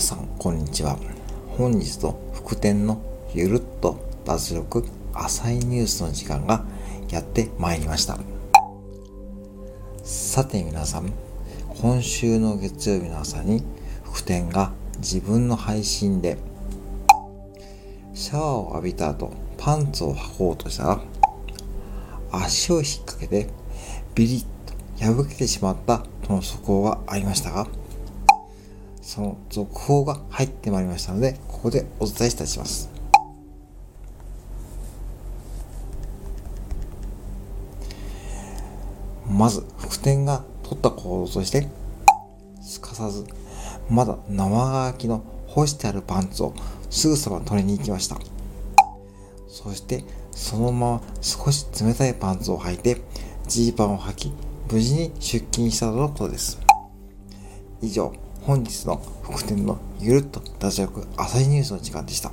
さんこんにちは。本日の副店のゆるっと脱力浅いニュースの時間がやってまいりました。さて皆さん、今週の月曜日の朝に副店が自分の配信でシャワーを浴びた後パンツを履こうとしたら足を引っ掛けてビリッと破けてしまったとの速報がありましたがその続報が入ってまいりましたので、ここでお伝えいたします。まず、副店が取った行動として、すかさず、まだ生乾きの干してあるパンツをすぐさま取りに行きました。そして、そのまま少し冷たいパンツを履いて、ジーパンを履き、無事に出勤したとのことです。以上、本日の副店のゆるっと脱力朝日ニュースの時間でした。